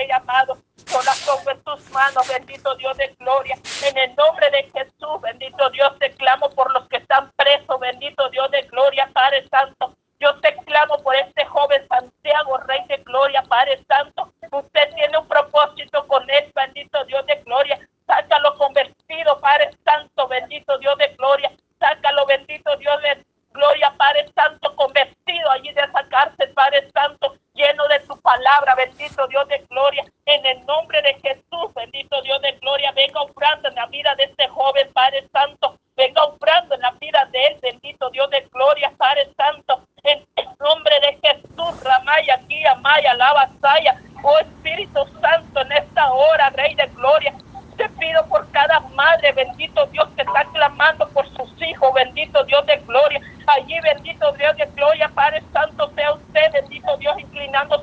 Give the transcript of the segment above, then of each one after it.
Rey amado. Yo la pongo tus manos, bendito Dios de gloria. En el nombre de Jesús, bendito Dios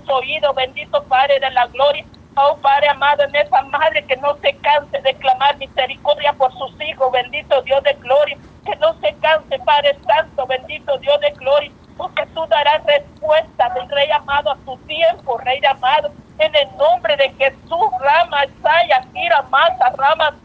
oídos, bendito Padre de la gloria. Oh Padre amado, en esa madre que no se canse de clamar misericordia por sus hijos, bendito Dios de gloria. Que no se canse, Padre Santo, bendito Dios de gloria. Porque tú darás respuesta del Rey amado a tu tiempo, Rey amado. En el nombre de Jesús, Rama, Saya, Kira, Masa, Rama,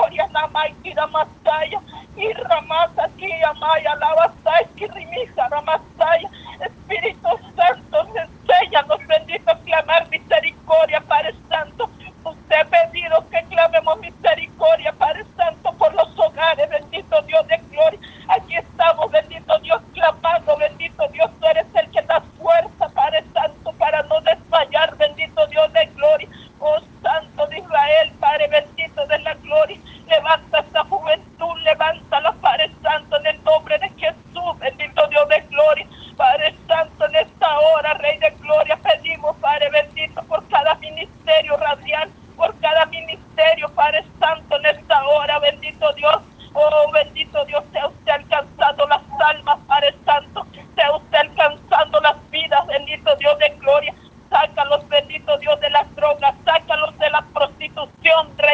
Koria na mai tira masaya. Irramasa kia mai alawa sai kirimisa ramasaya.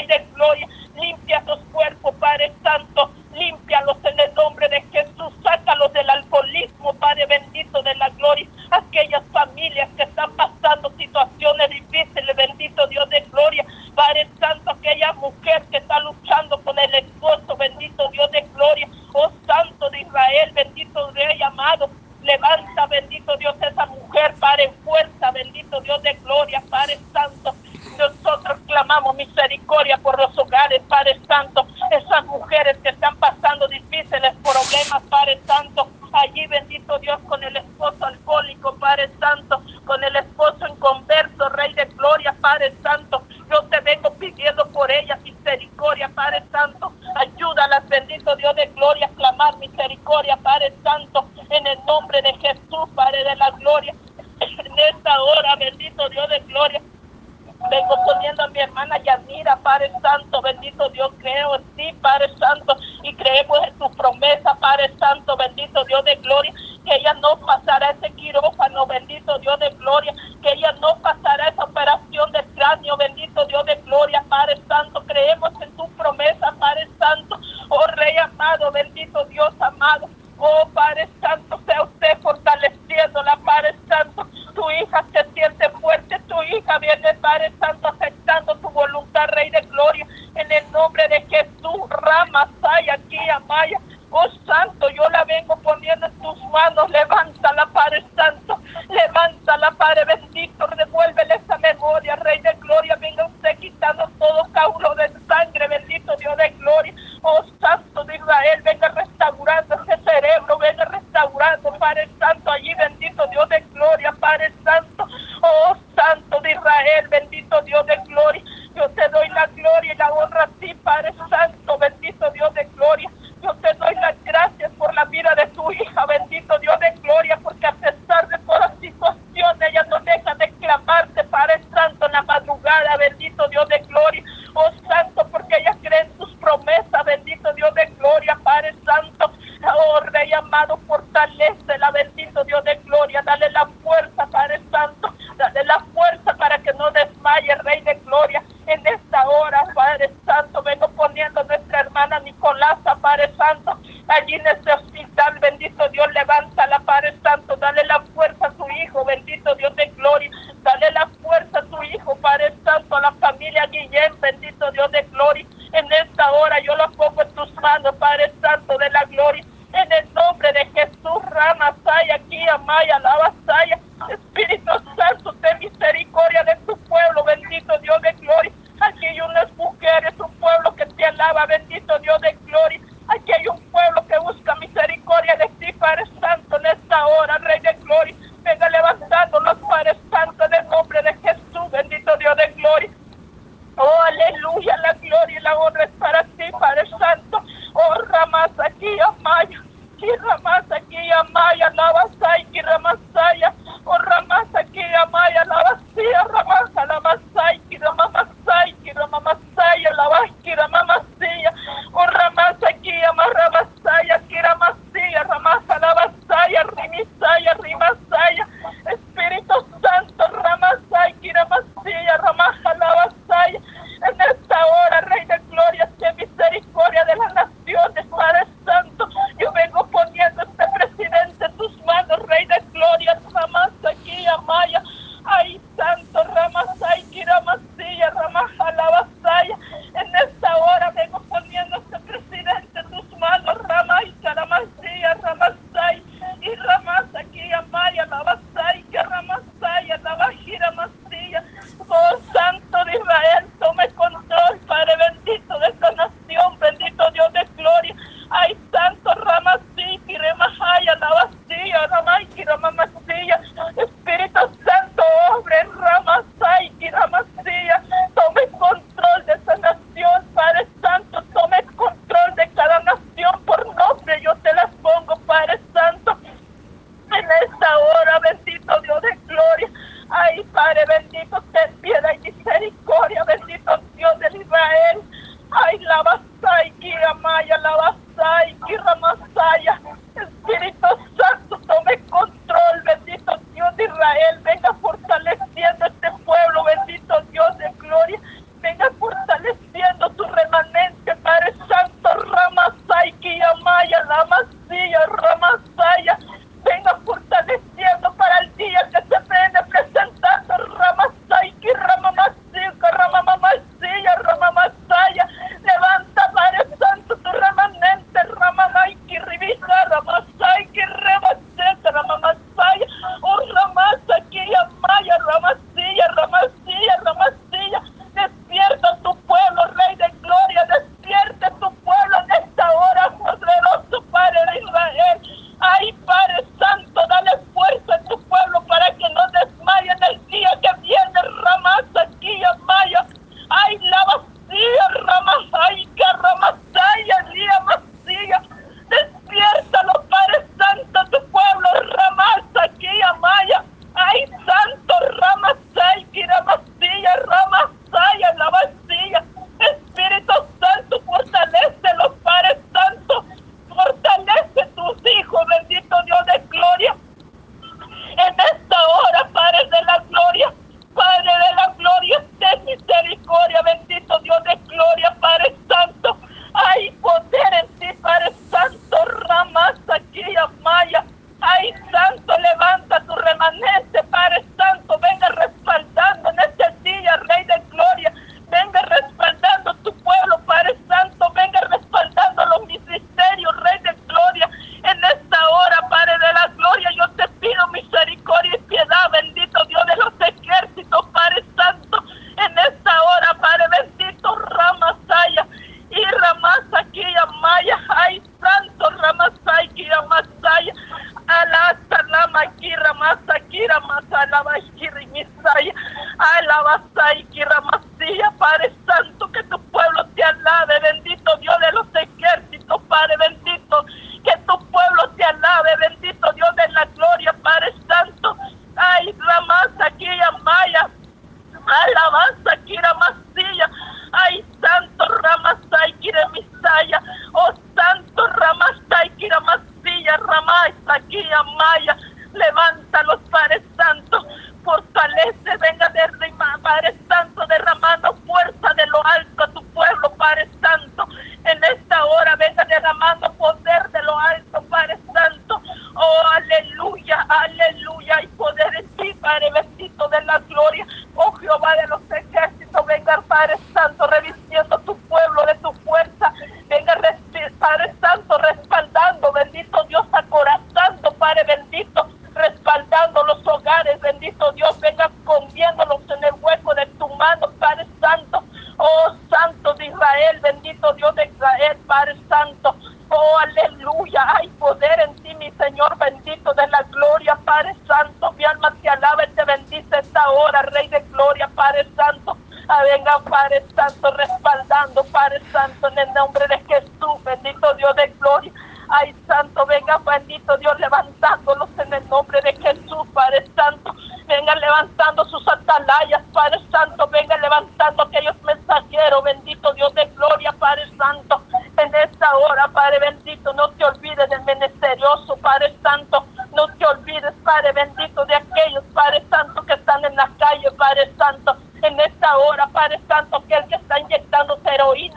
de gloria a mi hermana Yanira, Padre Santo, bendito Dios, creo en ti, Padre Santo, y creemos en tu promesa, Padre Santo, bendito Dios de gloria, que ella no pasará ese quirófano, bendito Dios de gloria, que ella no pasará esa operación de cráneo, bendito Dios de gloria, Padre Santo, creemos en tu promesa, Padre Santo, oh Rey amado, bendito Dios amado, oh Padre Santo, sea usted fortaleciendo la Padre Santo, tu hija se siente fuerte, tu hija viene, Padre Santo, de Jesús, Rama, Saya, aquí, Amaya. Oh Santo, yo la vengo poniendo en tus manos. Levántala, Padre Santo. Levántala, Padre bendito. Devuélvele esa memoria, Rey de Gloria. Venga usted quitando todo caulo de sangre, bendito Dios de Gloria. Oh Santo de Israel, venga restaurando ese cerebro. Venga restaurando, Padre Santo. Allí, bendito Dios de Gloria, Padre Santo. Oh Santo de Israel, bendito Dios de Gloria. Yo te doy la honra a ti, Padre Santo.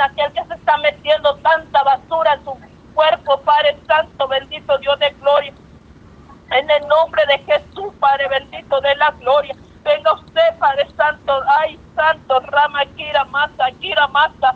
aquel que se está metiendo tanta basura en su cuerpo, Padre Santo, bendito Dios de gloria. En el nombre de Jesús, Padre bendito de la gloria. Venga usted, Padre Santo. Ay, Santo, Rama, Kira, Masa, Kira, Masa.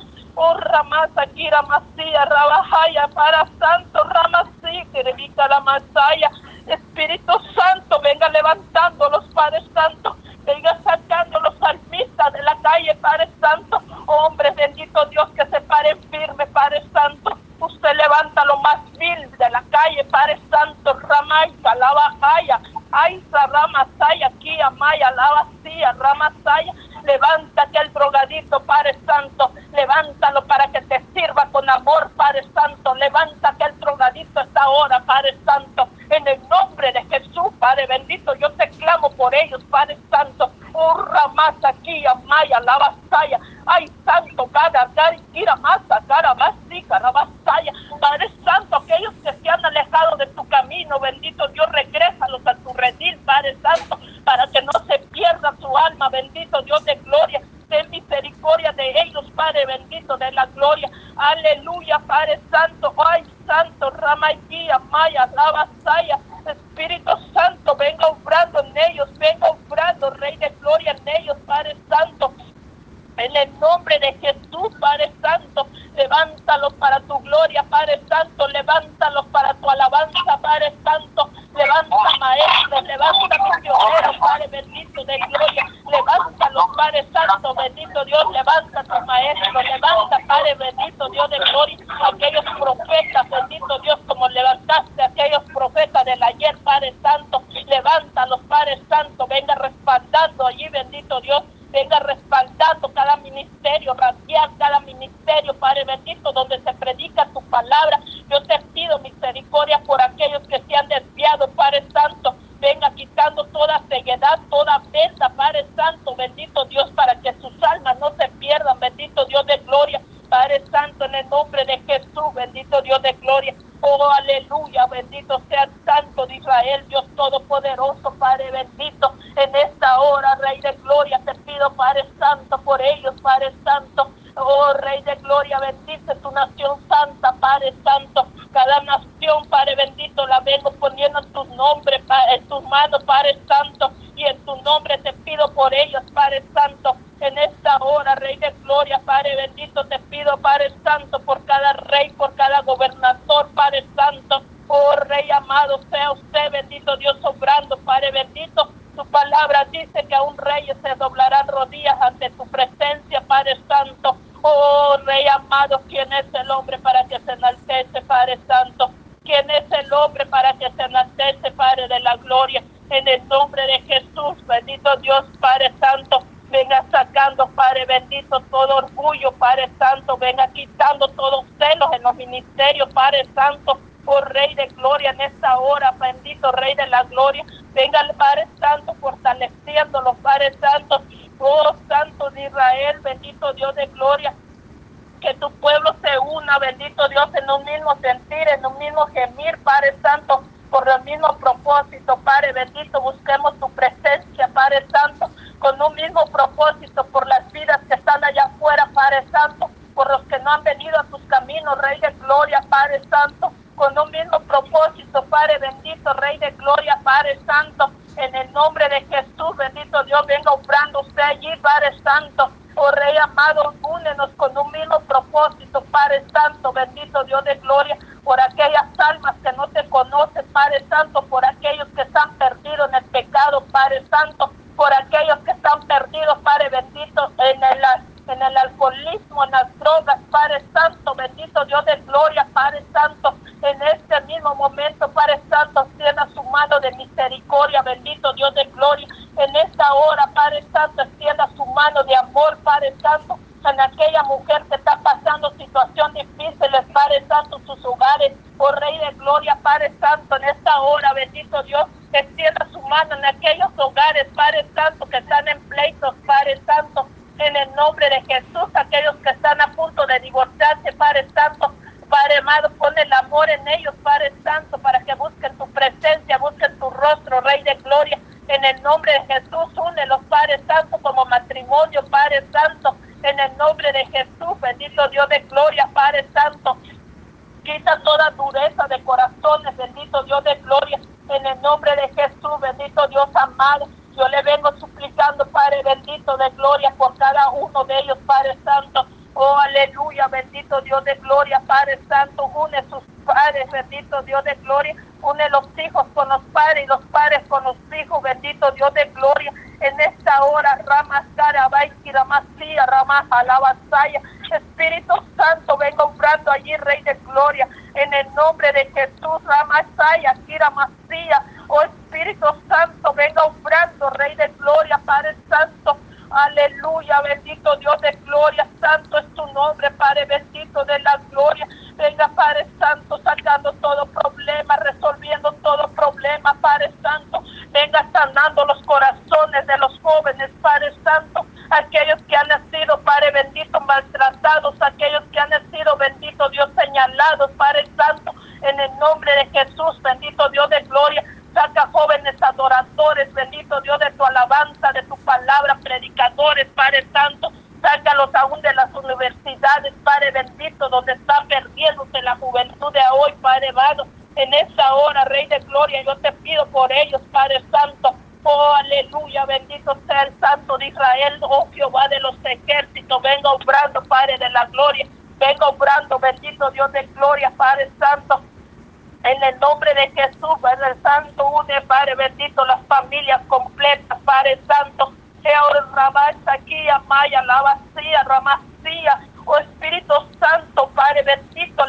Lavasaya. Ay, Santo, cada, Kira, Masa, Cara, Masica, Rabasaya. Padre Santo, aquellos que se han alejado de tu camino, bendito Dios, regrésalos a tu redil, Padre Santo, para que no se pierda su alma, bendito Dios de gloria. Ten misericordia de ellos, Padre bendito de la gloria. Aleluya, Padre Santo. Ay, Santo, Ramaikía, Maya, Lavasaya. Espíritu Santo, venga obrando en ellos, venga obrando, Rey de Gloria en ellos, Padre Santo. En el nombre de Jesús, Padre Santo, levántalos para tu gloria, Padre Santo, levántalos para tu alabanza, Padre Santo, levanta maestros, levanta misioneros, Padre bendito de gloria, levántalos, Padre Santo, bendito Dios, levanta tu maestro, levanta, Padre bendito Dios de gloria, aquellos profetas, bendito Dios, como levantaste aquellos profetas del ayer, Padre Santo, levántalos, Padre Santo, venga respaldando allí, Dios, venga respaldando cada ministerio, radiar cada ministerio, Padre bendito, donde se predica tu palabra. Yo te pido misericordia por aquellos que se han desviado, Padre Santo. Venga quitando toda ceguedad, toda venta, Padre Santo, bendito Dios, para que sus almas no se pierdan, bendito Dios de gloria. Padre Santo, en el nombre de Jesús, bendito Dios de gloria. Oh, aleluya, bendito sea el Santo de Israel, Dios Todopoderoso, Padre bendito. En esta hora, Rey de Gloria, te pido, Padre Santo, por ellos, Padre Santo. Oh, Rey de Gloria, bendice tu nación santa, Padre Santo. Cada nación, Padre bendito, la vengo poniendo en tus nombres, en tus manos, Padre Santo. Y en tu nombre te pido por ellos, Padre Santo. En esta hora, Rey de Gloria, Padre bendito, te pido, Padre Santo, por cada rey, por cada gobernador, Padre Santo. Oh, Rey amado, sea usted, bendito Dios, obrando, Padre bendito. Tu palabra dice que a un rey se doblarán rodillas ante tu presencia, Padre Santo. Oh, Rey amado, ¿quién es el hombre para que se enaltece, Padre Santo? ¿Quién es el hombre para que se enaltece, Padre de la gloria? En el nombre de Jesús, bendito Dios, Padre Santo, venga sacando, Padre bendito, todo orgullo, Padre Santo, venga quitando todos celos en los ministerios, Padre Santo, oh Rey de Gloria, en esta hora, bendito Rey de la Gloria, venga Padre Padre Santo, oh Santo de Israel, bendito Dios de Gloria, que tu pueblo se una, bendito Dios, en un mismo sentir, en un mismo gemir, Padre Santo, por el mismo propósito, Padre bendito, busquemos tu presencia, Padre Santo, con un mismo propósito por las vidas que están allá afuera, Padre Santo, por los que no han venido a tus caminos, Rey de Gloria, Padre Santo, con un mismo propósito, Padre bendito, Rey de Gloria, Padre Santo, en el nombre de Jesús, bendito Dios, venga obrando usted allí, Padre Santo, oh Rey amado, únenos con un mismo propósito, Padre Santo, bendito Dios de Gloria, por aquellas almas que no te conocen, Padre Santo, por aquellos que están perdidos en el pecado, Padre Santo, por aquellos que están perdidos, Padre bendito, en el, en el alcoholismo, en las drogas, Padre Santo, bendito Dios de gloria, Padre Santo, en este mismo momento, Padre Santo, extienda su mano de misericordia, bendito Dios de gloria, en esta hora, Padre Santo, extienda su mano de amor, Padre Santo, en aquella mujer que está pasando situaciones difíciles, Padre Santo, sus hogares, oh Rey de Gloria, Padre Santo, en esta hora, bendito Dios, extienda su mano en aquellos hogares, Padre Santo, que están en pleitos, Padre Santo, en el nombre de Jesús, aquellos que están a punto de divorciarse, Padre Santo, Padre amado, pon el amor en ellos, Padre Santo, para que busquen tu presencia, busquen tu rostro, Rey de Gloria, en el nombre de Jesús, une los Padre Santo como matrimonio, Padre Santo, en el nombre de Jesús, bendito Dios de gloria, Padre Santo. Quita toda dureza de corazones, bendito Dios de gloria, en el nombre de Jesús, bendito Dios amado. Yo le vengo suplicando, Padre bendito de gloria, por cada uno de ellos, Padre Santo. Oh, aleluya, bendito Dios de gloria, Padre Santo, une sus padres, bendito Dios de gloria, une los hijos con los padres y los padres con los hijos, bendito Dios de gloria, en esta hora, Ramas Alabasaya, Espíritu Santo, venga obrando allí, Rey de Gloria, en el nombre de Jesús, Ramasaya, Kiramasía, oh Espíritu Santo, venga obrando, Rey de Gloria, Padre Santo, Aleluya, bendito Dios de gloria, santo es tu nombre, Padre bendito de la gloria. Venga, Padre Santo, sacando todo problema, resolviendo todo problema, Padre Santo. Venga sanando los predicadores, Padre Santo. Sácalos aún de las universidades, Padre bendito, donde está perdiéndose la juventud de hoy, Padre amado. En esta hora, Rey de Gloria, yo te pido por ellos, Padre Santo. Oh, aleluya, bendito sea el Santo de Israel, oh Jehová de los ejércitos, venga obrando, Padre de la gloria, venga obrando, bendito Dios de gloria, Padre Santo, en el nombre de Jesús, Padre Santo, une, Padre bendito, las familias completas, Padre Santo, Jehová, aquí, Amaya, la vacía, Ramacía, oh Espíritu Santo, Padre bendito,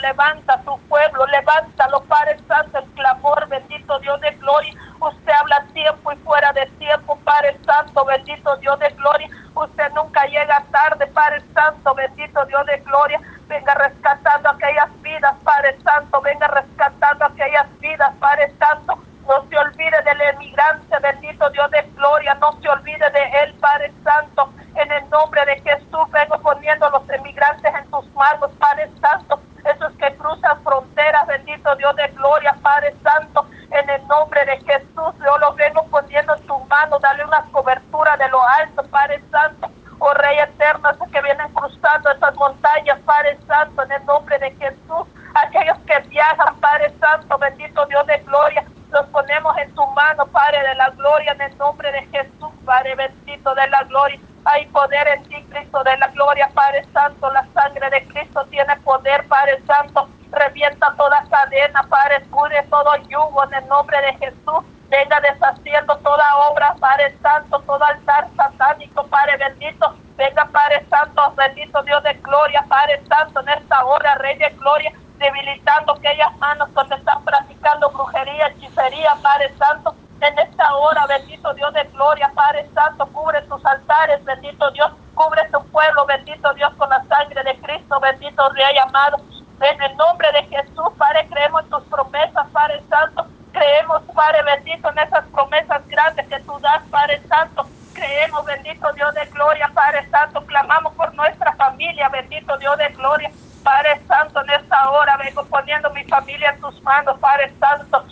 levanta tu pueblo, levántalo, Padre Santo, el clamor, bendito Dios de gloria, usted habla tiempo y fuera de tiempo, Padre Santo, bendito Dios de gloria, usted nunca llega tarde, Padre Santo, bendito Dios de gloria, venga rescatando aquellas vidas, Padre Santo, venga rescatando aquellas vidas, Padre Santo. No se olvide del emigrante, bendito Dios de gloria, no se olvide de él, Padre Santo. En el nombre de Jesús vengo poniendo a los emigrantes en tus manos, Padre Santo. Esos que cruzan fronteras, bendito Dios de gloria, Padre Santo. En el nombre de Jesús yo los vengo poniendo en tus manos, dale una cobertura de lo alto, Padre Santo oh Rey eterno, esos que vienen cruzando esas montañas, Padre Santo, en el nombre de Jesús, aquellos que viajan, Padre Santo, bendito Dios de gloria, los ponemos en tu mano, Padre de la gloria, en el nombre de Jesús, Padre bendito de la gloria. Hay poder en ti, Cristo de la gloria, Padre Santo. La sangre de Cristo tiene poder, Padre Santo. Revienta toda cadena, Padre, escude todo yugo en el nombre de Jesús venga deshaciendo toda obra, Padre Santo, todo altar satánico, Padre bendito, venga Padre Santo, bendito Dios de gloria, Padre Santo, en esta hora, Rey de gloria, debilitando aquellas manos donde están practicando brujería, hechicería, Padre Santo, en esta hora, bendito Dios de gloria, Padre Santo, cubre tus altares, bendito Dios, cubre tu pueblo, bendito Dios, con la sangre de Cristo, bendito Rey amado, en el nombre de Jesús, Padre, creemos en tus promesas, Padre Santo, Creemos, Padre bendito, en esas promesas grandes que tú das, Padre Santo. Creemos, bendito Dios de gloria, Padre Santo. Clamamos por nuestra familia, bendito Dios de gloria. Padre Santo, en esta hora vengo poniendo mi familia en tus manos, Padre Santo.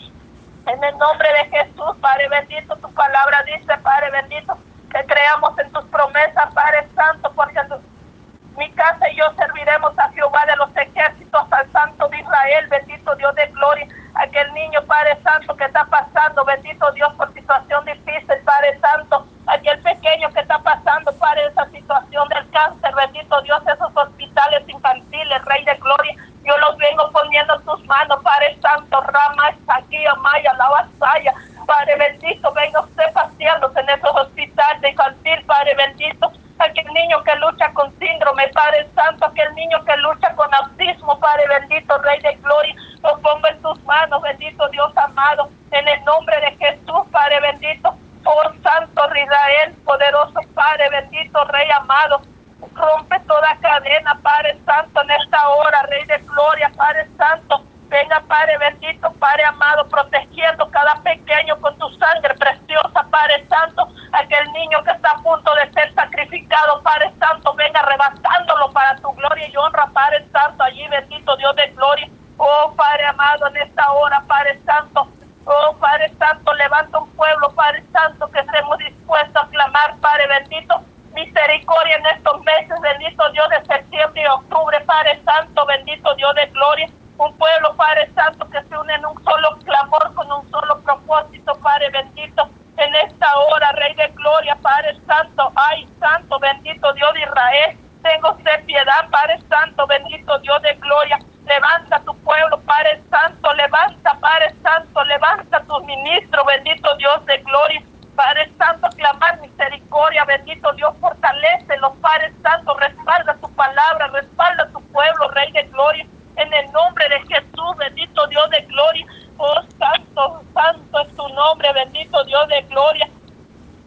En el nombre de Jesús, Padre bendito, tu palabra dice, Padre bendito, que creamos en tus promesas, Padre Santo, porque mi casa y yo serviremos a Jehová de los ejércitos, al Santo de Israel, bendito Dios de gloria aquel niño, Padre Santo, que está pasando, bendito Dios, por situación difícil, Padre Santo, aquel pequeño que está pasando, Padre, esa situación del cáncer, bendito Dios, esos hospitales infantiles, Rey de Gloria, yo los vengo poniendo en tus manos, Padre Santo, Rama, aquí, Amaya, la vasalla, Padre bendito, venga usted paseándose en esos hospitales infantiles, Padre bendito, aquel niño que lucha con síndrome, Padre Santo, aquel niño que lucha con autismo, Padre bendito, Rey de Gloria, lo pongo en tus manos, bendito Dios amado, en el nombre de Jesús, Padre bendito, oh Santo Israel, poderoso Padre bendito, Rey amado, rompe toda cadena, Padre Santo, en esta hora, Rey de Gloria, Padre Santo, venga Padre bendito, Padre amado, protegiendo cada pequeño con tu sangre preciosa, Padre Santo, aquel niño que está a punto de ser sacrificado, Padre Santo, venga arrebatándolo para tu gloria y honra, Padre Santo, allí bendito Dios de gloria, Oh Padre amado, en esta hora, Padre Santo. Oh Padre Santo, levanta un pueblo, Padre Santo, que estemos dispuestos a clamar, Padre bendito. Misericordia en estos meses, bendito Dios de septiembre y octubre, Padre Santo, bendito Dios de gloria. Un pueblo, Padre Santo, que se une en un solo clamor, con un solo propósito, Padre bendito. En esta hora, Rey de Gloria, Padre Santo, ay, Santo, bendito Dios de Tengo usted piedad, Padre Santo, bendito Dios de gloria. Levanta tu pueblo, Padre Santo, levanta, Padre Santo, levanta tu ministro, bendito Dios de gloria. Padre Santo, clamar misericordia, bendito Dios, fortalece los Padre Santo, respalda tu palabra, respalda tu pueblo, Rey de gloria, en el nombre de Jesús, bendito Dios de gloria. Oh, santo, santo es tu nombre, bendito Dios de gloria.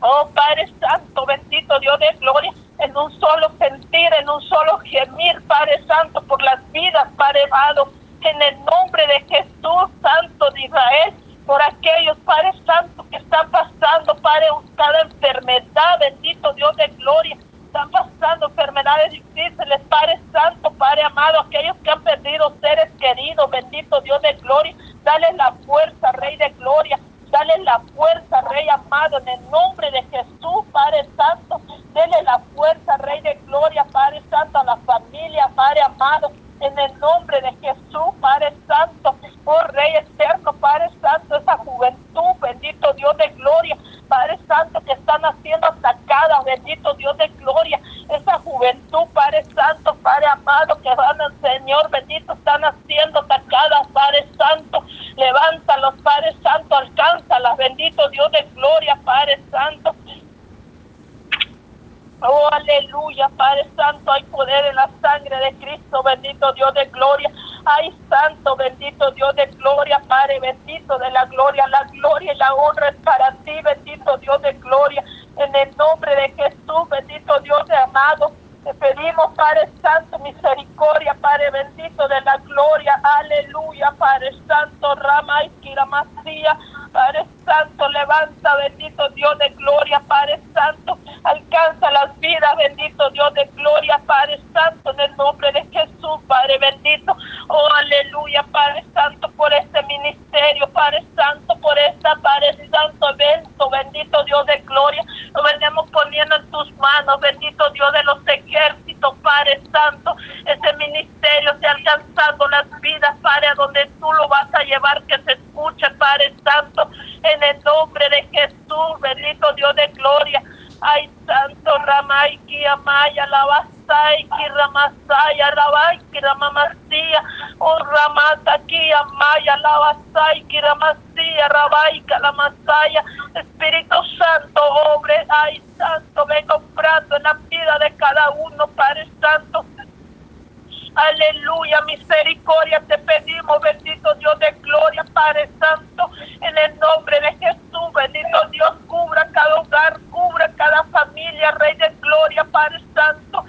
Oh, Padre Santo, bendito Dios de gloria en un solo sentir, en un solo gemir, Padre Santo, por las vidas, Padre amado, en el nombre de Jesús, Santo de Israel, por aquellos, Padre Santo, que están pasando, Padre, cada enfermedad, bendito Dios de gloria, están pasando enfermedades difíciles, Padre Santo, Padre amado, aquellos que han perdido seres queridos, bendito Dios de gloria, dale la fuerza, Rey de gloria, dale la fuerza, Rey amado, en el nombre de Jesús, Padre Santo, Dele la fuerza, Rey de Gloria, Padre Santo, a la familia, Padre amado, en el nombre de Jesús, Padre Santo, oh Rey eterno, Padre Santo, esa juventud, bendito Dios de gloria, Padre Santo, que están haciendo atacadas, bendito Dios de gloria, esa juventud, Padre Santo, Padre amado, que van al Señor, bendito, están haciendo atacadas, Padre Santo, levántalos, Padre Santo, alcánzalas, bendito Dios de gloria, Padre Santo, Oh, aleluya, Padre Santo, hay poder en la sangre de Cristo, bendito Dios de gloria. Ay, Santo, bendito Dios de gloria, Padre, bendito de la gloria. La gloria y la honra es para ti, bendito Dios de gloria. En el nombre de Jesús, bendito Dios de amado. Te pedimos, Padre Santo, misericordia, Padre bendito de la gloria. Aleluya, Padre Santo, Rama y Kiramasía. Padre Santo, levanta, bendito Dios de gloria, Padre Santo. Alcanza las vidas, bendito Dios de gloria, Padre Santo, en el nombre de Jesús, Padre bendito. Oh, aleluya, Padre Santo, por este ministerio, Padre Santo, por esta, Padre Santo, evento, bendito Dios de gloria. Lo venimos poniendo en tus manos, bendito Dios de los ejércitos, Padre Santo. Ese ministerio se alcanzando las vidas, Padre, donde tú lo vas a llevar, que se escuche, Padre Santo, en el nombre de Jesús, bendito Dios de gloria. Ay, Santo Ramay, Kiamaya, Lavasai, Kiramasaya, Rabay, Kiramamasía, Oh Ramata, Kiamaya, Lavasai, Kiramasía, Rabay, Kalamasaya, Espíritu Santo, obre, ay, Santo, ven comprando en la vida de cada uno, Padre Santo. Aleluya, misericordia te pedimos, bendito Dios de gloria, Padre Santo, en el nombre de Jesús, bendito Dios, cubra cada hogar, cubra cada familia, Rey de gloria, Padre Santo.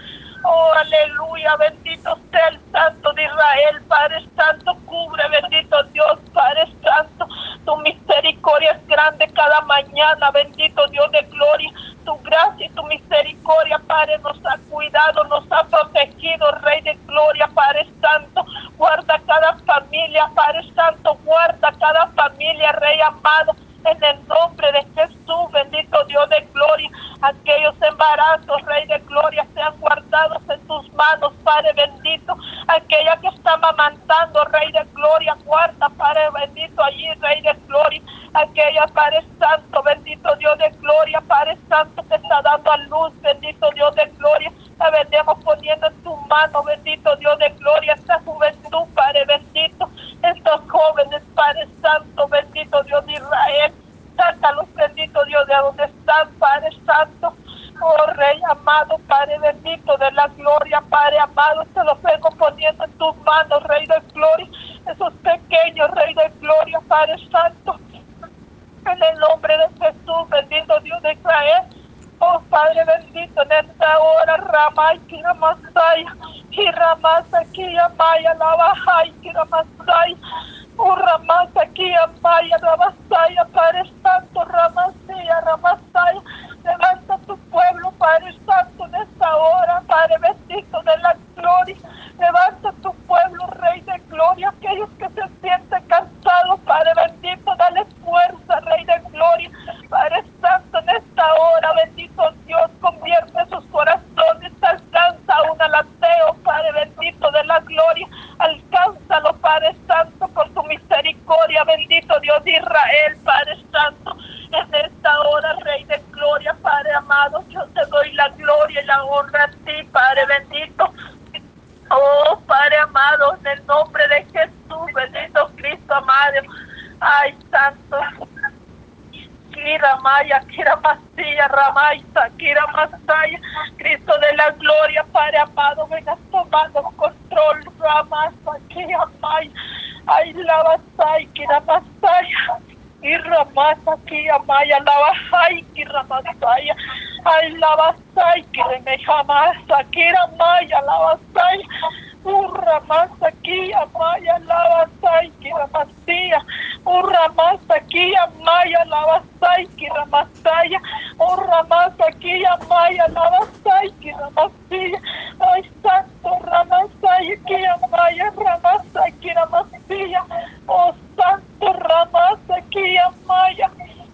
Oh, aleluya, bendito sea el Santo de Israel, Padre Santo, cubre, bendito Dios, Padre Santo, tu misericordia es grande cada mañana, bendito Dios de gloria, tu gracia y tu misericordia, Padre, nos ha cuidado, nos ha protegido, Rey de gloria, Padre Santo, guarda cada familia, Padre Santo, guarda cada familia, Rey amado, en el nombre de Jesús, bendito Dios de gloria, aquellos embarazos, Rey de gloria, sean guardados en tus manos, Padre bendito, aquella que está amamantando, Rey de gloria, guarda, Padre bendito, allí, Rey de gloria, aquella, Padre Santo, bendito Dios de gloria, Padre Santo, que está dando a luz, bendito Dios de gloria, la vendemos poniendo en tu mano, bendito Dios de gloria, esta juventud, Padre bendito, estos jóvenes, Padre Santo, bendito Dios de Israel, sácalos, bendito Dios, de donde están, Padre Santo, oh Rey amado, Padre bendito de la gloria, Padre amado, te los vengo poniendo en tus manos, Rey de gloria, esos pequeños, Rey de gloria, Padre Santo, en el nombre de Jesús, bendito Dios de Israel, Oh Padre bendito, en esta hora, Ramay, Kiramasaya, Kiramasa, Kiyamaya, Lavajay, Kiramasaya, Oh Ramasa, Kiyamaya, Ravasaya, Padre Santo, Ramasaya, Ramasaya, levanta tu pueblo, Padre Santo, en esta hora, Padre bendito de la gloria, levanta tu pueblo, Rey de gloria, aquellos que se sienten cansados, Padre bendito, dale fuerza, Rey de gloria, Padre Santo, en esta hora, bendito Dios, convierte sus corazones, alcanza un alateo, Padre bendito de la gloria, alcánzalo, Padre Santo, por tu misericordia, bendito Dios de Israel, Padre Santo, en esta hora, Rey de gloria, Padre amado, yo te doy la gloria y la honra a ti, Padre bendito. Oh, Padre amado, en el nombre de Jesús, bendito Cristo amado. Ay, Santo. Kira Maya, Kira Masía, Ramaisa, Kira Masaya, Cristo de la gloria, Padre amado, vengas tomando control, Ramasa, Maya, ay, Lavasai, Kira Masaya, y Ramasa, Kira Maya, Lavasai, Kira Masaya, ay, Lavasai, Kira Mejamasa, Kira Maya, Lavasai, urra más aquí, amaya lava saiki, ramastía, urra más aquí, amaya lava saiki, ramastaya, urra más aquí, amaya lava saiki, ramastía, ay santo ramasay, aquí amaya ramasa, aquí ramastía, oh santo ramasa, aquí amaya,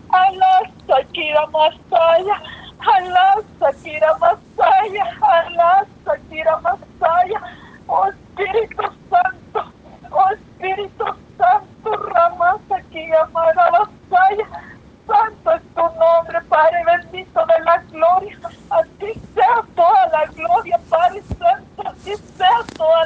alasta, aquí ramastaya, alasta, aquí ramastaya, alasta, aquí ramastaya, Oh Espíritu Santo, oh Espíritu Santo, ramasa que llamara la batalla. Santo es tu nombre, Padre bendito de la gloria. A ti sea toda la gloria, Padre Santo. A ti sea toda